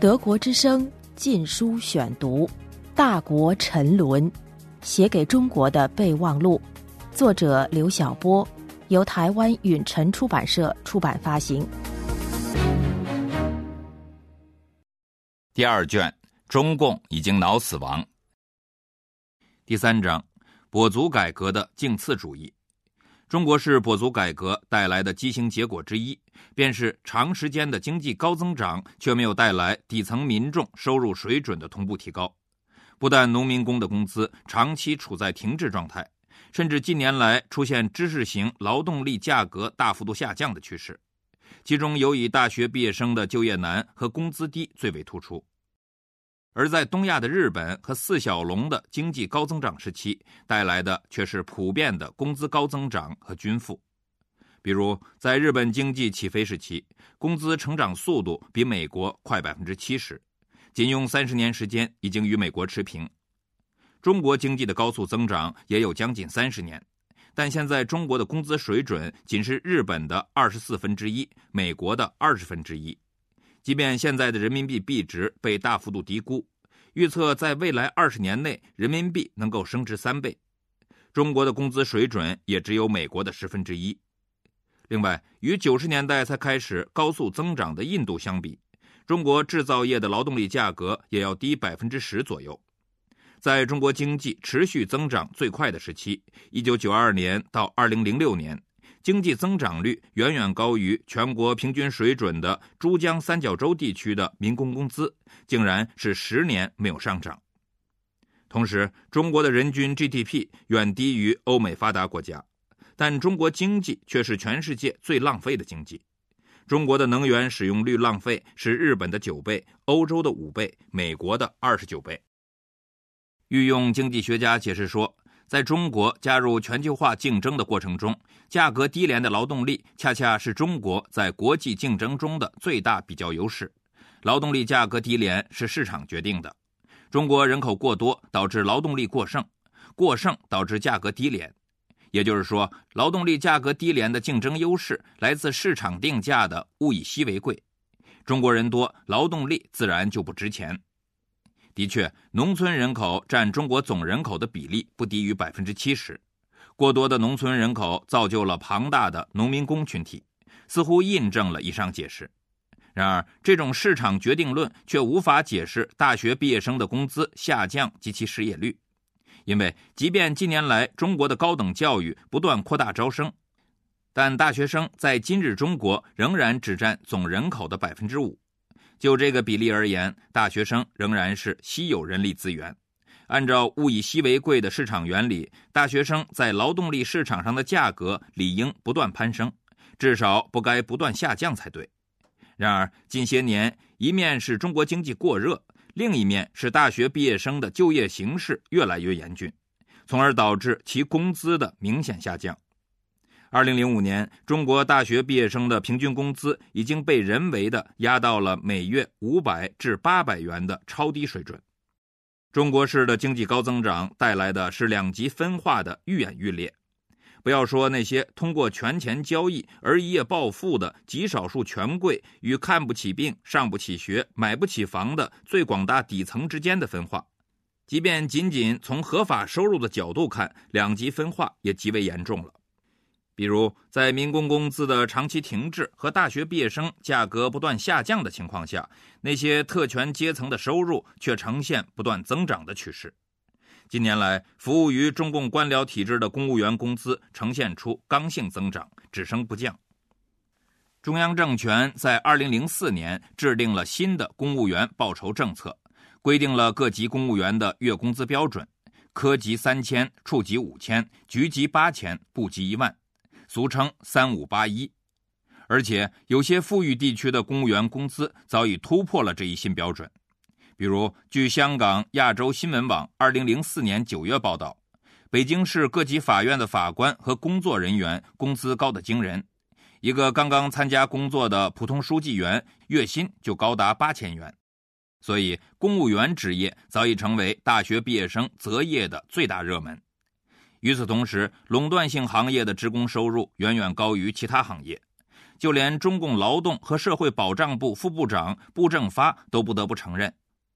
德国之声禁书选读，《大国沉沦》，写给中国的备忘录，作者刘晓波，由台湾允晨出版社出版发行。第二卷，中共已经脑死亡。第三章，跛足改革的竞次主义。中国式跛足改革带来的畸形结果之一，便是长时间的经济高增长，却没有带来底层民众收入水准的同步提高。不但农民工的工资长期处在停滞状态，甚至近年来出现知识型劳动力价格大幅度下降的趋势。其中，尤以大学毕业生的就业难和工资低最为突出。而在东亚的日本和四小龙的经济高增长时期，带来的却是普遍的工资高增长和均富。比如，在日本经济起飞时期，工资成长速度比美国快百分之七十，仅用三十年时间已经与美国持平。中国经济的高速增长也有将近三十年，但现在中国的工资水准仅是日本的二十四分之一，美国的二十分之一。即便现在的人民币币值被大幅度低估，预测在未来二十年内人民币能够升值三倍，中国的工资水准也只有美国的十分之一。另外，与九十年代才开始高速增长的印度相比，中国制造业的劳动力价格也要低百分之十左右。在中国经济持续增长最快的时期，一九九二年到二零零六年。经济增长率远远高于全国平均水准的珠江三角洲地区的民工工资，竟然是十年没有上涨。同时，中国的人均 GDP 远低于欧美发达国家，但中国经济却是全世界最浪费的经济。中国的能源使用率浪费是日本的九倍、欧洲的五倍、美国的二十九倍。御用经济学家解释说。在中国加入全球化竞争的过程中，价格低廉的劳动力恰恰是中国在国际竞争中的最大比较优势。劳动力价格低廉是市场决定的。中国人口过多导致劳动力过剩，过剩导致价格低廉。也就是说，劳动力价格低廉的竞争优势来自市场定价的物以稀为贵。中国人多，劳动力自然就不值钱。的确，农村人口占中国总人口的比例不低于百分之七十，过多的农村人口造就了庞大的农民工群体，似乎印证了以上解释。然而，这种市场决定论却无法解释大学毕业生的工资下降及其失业率，因为即便近年来中国的高等教育不断扩大招生，但大学生在今日中国仍然只占总人口的百分之五。就这个比例而言，大学生仍然是稀有人力资源。按照物以稀为贵的市场原理，大学生在劳动力市场上的价格理应不断攀升，至少不该不断下降才对。然而，近些年一面是中国经济过热，另一面是大学毕业生的就业形势越来越严峻，从而导致其工资的明显下降。二零零五年，中国大学毕业生的平均工资已经被人为的压到了每月五百至八百元的超低水准。中国式的经济高增长带来的是两极分化的愈演愈烈。不要说那些通过权钱交易而一夜暴富的极少数权贵与看不起病、上不起学、买不起房的最广大底层之间的分化，即便仅仅从合法收入的角度看，两极分化也极为严重了。比如，在民工工资的长期停滞和大学毕业生价格不断下降的情况下，那些特权阶层的收入却呈现不断增长的趋势。近年来，服务于中共官僚体制的公务员工资呈现出刚性增长，只升不降。中央政权在2004年制定了新的公务员报酬政策，规定了各级公务员的月工资标准：科级三千，处级五千，局级八千，部级一万。俗称“三五八一”，而且有些富裕地区的公务员工资早已突破了这一新标准。比如，据香港亚洲新闻网二零零四年九月报道，北京市各级法院的法官和工作人员工资高得惊人，一个刚刚参加工作的普通书记员月薪就高达八千元。所以，公务员职业早已成为大学毕业生择业的最大热门。与此同时，垄断性行业的职工收入远远高于其他行业，就连中共劳动和社会保障部副部长布政发都不得不承认，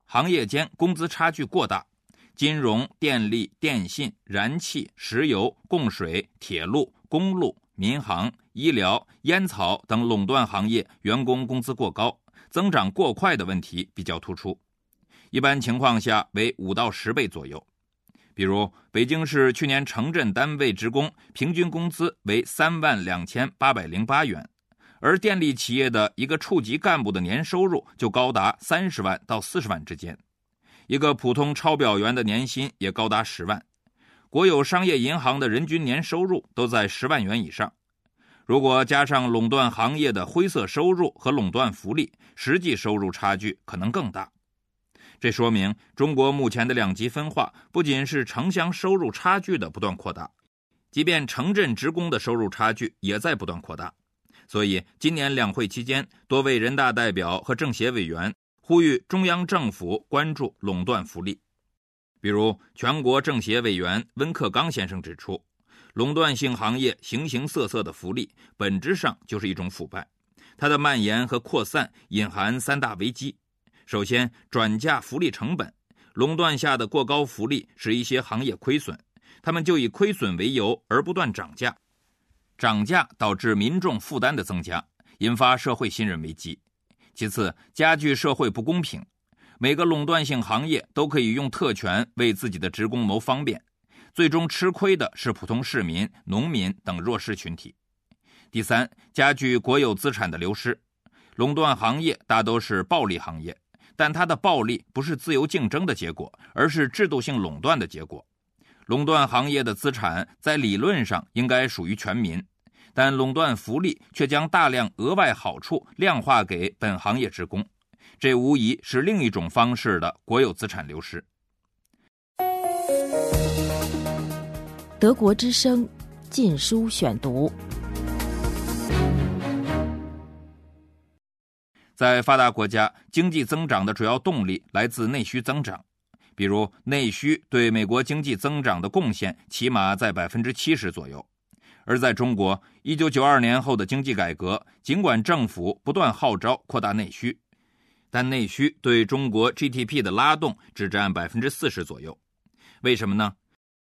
行业间工资差距过大。金融、电力、电信、燃气、石油、供水、铁路、公路、民航、医疗、烟草等垄断行业员工工资过高、增长过快的问题比较突出，一般情况下为五到十倍左右。比如，北京市去年城镇单位职工平均工资为三万两千八百零八元，而电力企业的一个处级干部的年收入就高达三十万到四十万之间。一个普通抄表员的年薪也高达十万，国有商业银行的人均年收入都在十万元以上。如果加上垄断行业的灰色收入和垄断福利，实际收入差距可能更大。这说明中国目前的两极分化不仅是城乡收入差距的不断扩大，即便城镇职工的收入差距也在不断扩大。所以，今年两会期间，多位人大代表和政协委员。呼吁中央政府关注垄断福利，比如全国政协委员温克刚先生指出，垄断性行业形形色色的福利本质上就是一种腐败，它的蔓延和扩散隐含三大危机。首先，转嫁福利成本，垄断下的过高福利使一些行业亏损，他们就以亏损为由而不断涨价，涨价导致民众负担的增加，引发社会信任危机。其次，加剧社会不公平。每个垄断性行业都可以用特权为自己的职工谋方便，最终吃亏的是普通市民、农民等弱势群体。第三，加剧国有资产的流失。垄断行业大都是暴利行业，但它的暴利不是自由竞争的结果，而是制度性垄断的结果。垄断行业的资产在理论上应该属于全民。但垄断福利却将大量额外好处量化给本行业职工，这无疑是另一种方式的国有资产流失。德国之声，禁书选读。在发达国家，经济增长的主要动力来自内需增长，比如内需对美国经济增长的贡献起码在百分之七十左右。而在中国，一九九二年后的经济改革，尽管政府不断号召扩大内需，但内需对中国 GDP 的拉动只占百分之四十左右。为什么呢？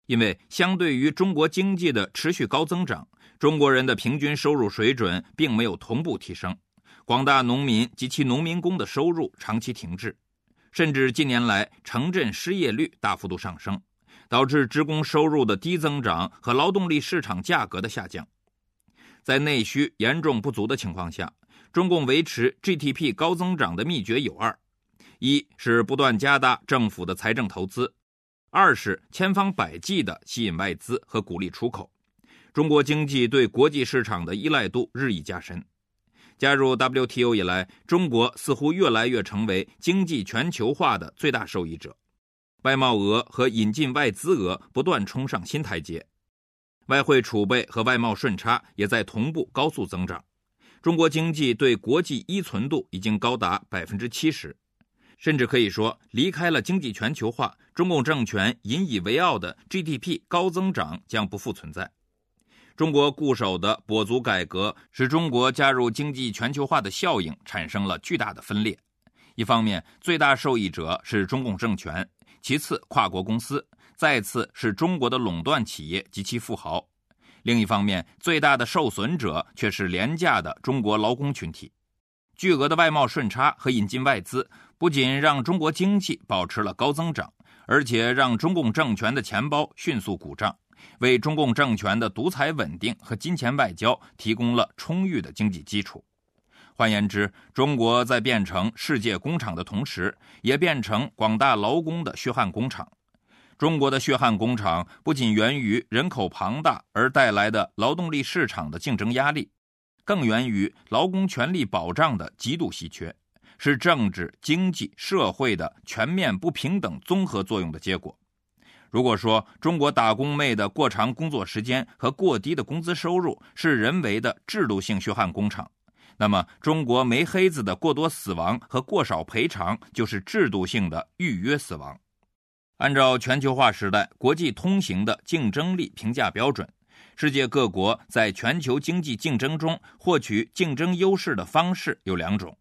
因为相对于中国经济的持续高增长，中国人的平均收入水准并没有同步提升，广大农民及其农民工的收入长期停滞，甚至近年来城镇失业率大幅度上升。导致职工收入的低增长和劳动力市场价格的下降，在内需严重不足的情况下，中共维持 GDP 高增长的秘诀有二：一是不断加大政府的财政投资，二是千方百计的吸引外资和鼓励出口。中国经济对国际市场的依赖度日益加深。加入 WTO 以来，中国似乎越来越成为经济全球化的最大受益者。外贸额和引进外资额不断冲上新台阶，外汇储备和外贸顺差也在同步高速增长。中国经济对国际依存度已经高达百分之七十，甚至可以说，离开了经济全球化，中共政权引以为傲的 GDP 高增长将不复存在。中国固守的跛足改革，使中国加入经济全球化的效应产生了巨大的分裂。一方面，最大受益者是中共政权。其次，跨国公司；再次是中国的垄断企业及其富豪。另一方面，最大的受损者却是廉价的中国劳工群体。巨额的外贸顺差和引进外资，不仅让中国经济保持了高增长，而且让中共政权的钱包迅速鼓胀，为中共政权的独裁稳定和金钱外交提供了充裕的经济基础。换言之，中国在变成世界工厂的同时，也变成广大劳工的血汗工厂。中国的血汗工厂不仅源于人口庞大而带来的劳动力市场的竞争压力，更源于劳工权利保障的极度稀缺，是政治、经济、社会的全面不平等综合作用的结果。如果说中国打工妹的过长工作时间和过低的工资收入是人为的制度性血汗工厂，那么，中国煤黑子的过多死亡和过少赔偿就是制度性的预约死亡。按照全球化时代国际通行的竞争力评价标准，世界各国在全球经济竞争中获取竞争优势的方式有两种：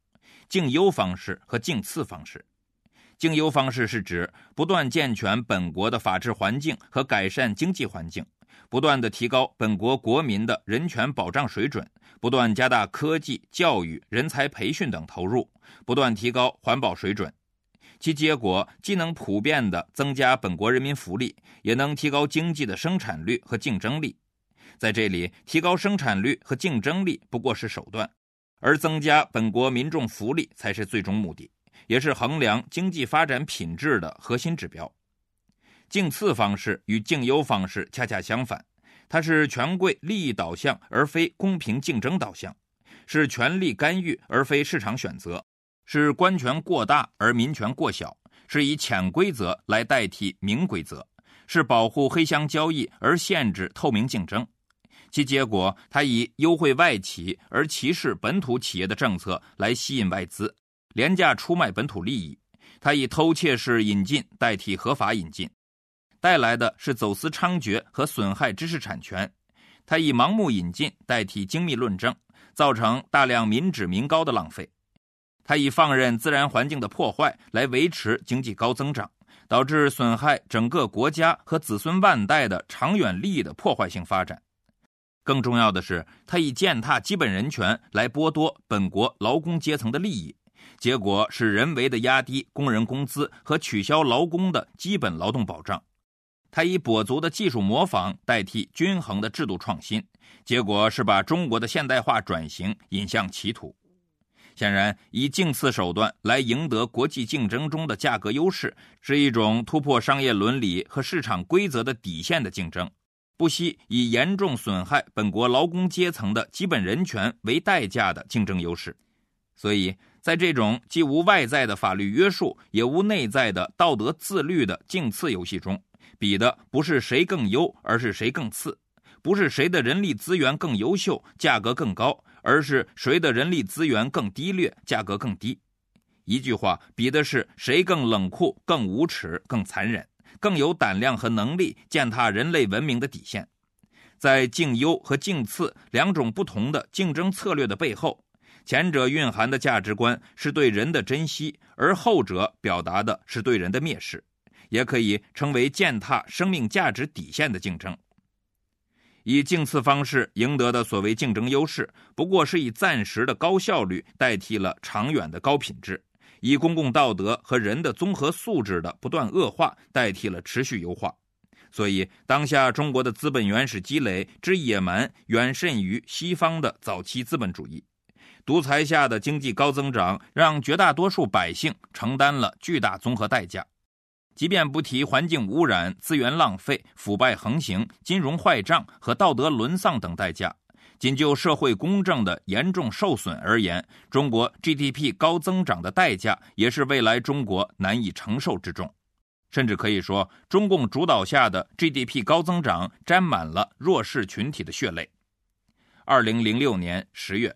竞优方式和竞次方式。竞优方式是指不断健全本国的法治环境和改善经济环境，不断的提高本国国民的人权保障水准，不断加大科技、教育、人才培训等投入，不断提高环保水准。其结果既能普遍的增加本国人民福利，也能提高经济的生产率和竞争力。在这里，提高生产率和竞争力不过是手段，而增加本国民众福利才是最终目的，也是衡量经济发展品质的核心指标。竞次方式与竞优方式恰恰相反，它是权贵利益导向而非公平竞争导向，是权力干预而非市场选择，是官权过大而民权过小，是以潜规则来代替明规则，是保护黑箱交易而限制透明竞争。其结果，它以优惠外企而歧视本土企业的政策来吸引外资，廉价出卖本土利益；他以偷窃式引进代替合法引进，带来的是走私猖獗和损害知识产权；他以盲目引进代替精密论证，造成大量民脂民膏的浪费；他以放任自然环境的破坏来维持经济高增长，导致损害整个国家和子孙万代的长远利益的破坏性发展。更重要的是，他以践踏基本人权来剥夺本国劳工阶层的利益，结果是人为的压低工人工资和取消劳工的基本劳动保障。他以跛足的技术模仿代替均衡的制度创新，结果是把中国的现代化转型引向歧途。显然，以竞次手段来赢得国际竞争中的价格优势，是一种突破商业伦理和市场规则的底线的竞争。不惜以严重损害本国劳工阶层的基本人权为代价的竞争优势，所以在这种既无外在的法律约束，也无内在的道德自律的竞次游戏中，比的不是谁更优，而是谁更次；不是谁的人力资源更优秀，价格更高，而是谁的人力资源更低劣，价格更低。一句话，比的是谁更冷酷、更无耻、更残忍。更有胆量和能力践踏人类文明的底线，在竞优和竞次两种不同的竞争策略的背后，前者蕴含的价值观是对人的珍惜，而后者表达的是对人的蔑视，也可以称为践踏生命价值底线的竞争。以竞次方式赢得的所谓竞争优势，不过是以暂时的高效率代替了长远的高品质。以公共道德和人的综合素质的不断恶化代替了持续优化，所以当下中国的资本原始积累之野蛮远甚于西方的早期资本主义，独裁下的经济高增长让绝大多数百姓承担了巨大综合代价，即便不提环境污染、资源浪费、腐败横行、金融坏账和道德沦丧等代价。仅就社会公正的严重受损而言，中国 GDP 高增长的代价也是未来中国难以承受之重，甚至可以说，中共主导下的 GDP 高增长沾满了弱势群体的血泪。二零零六年十月，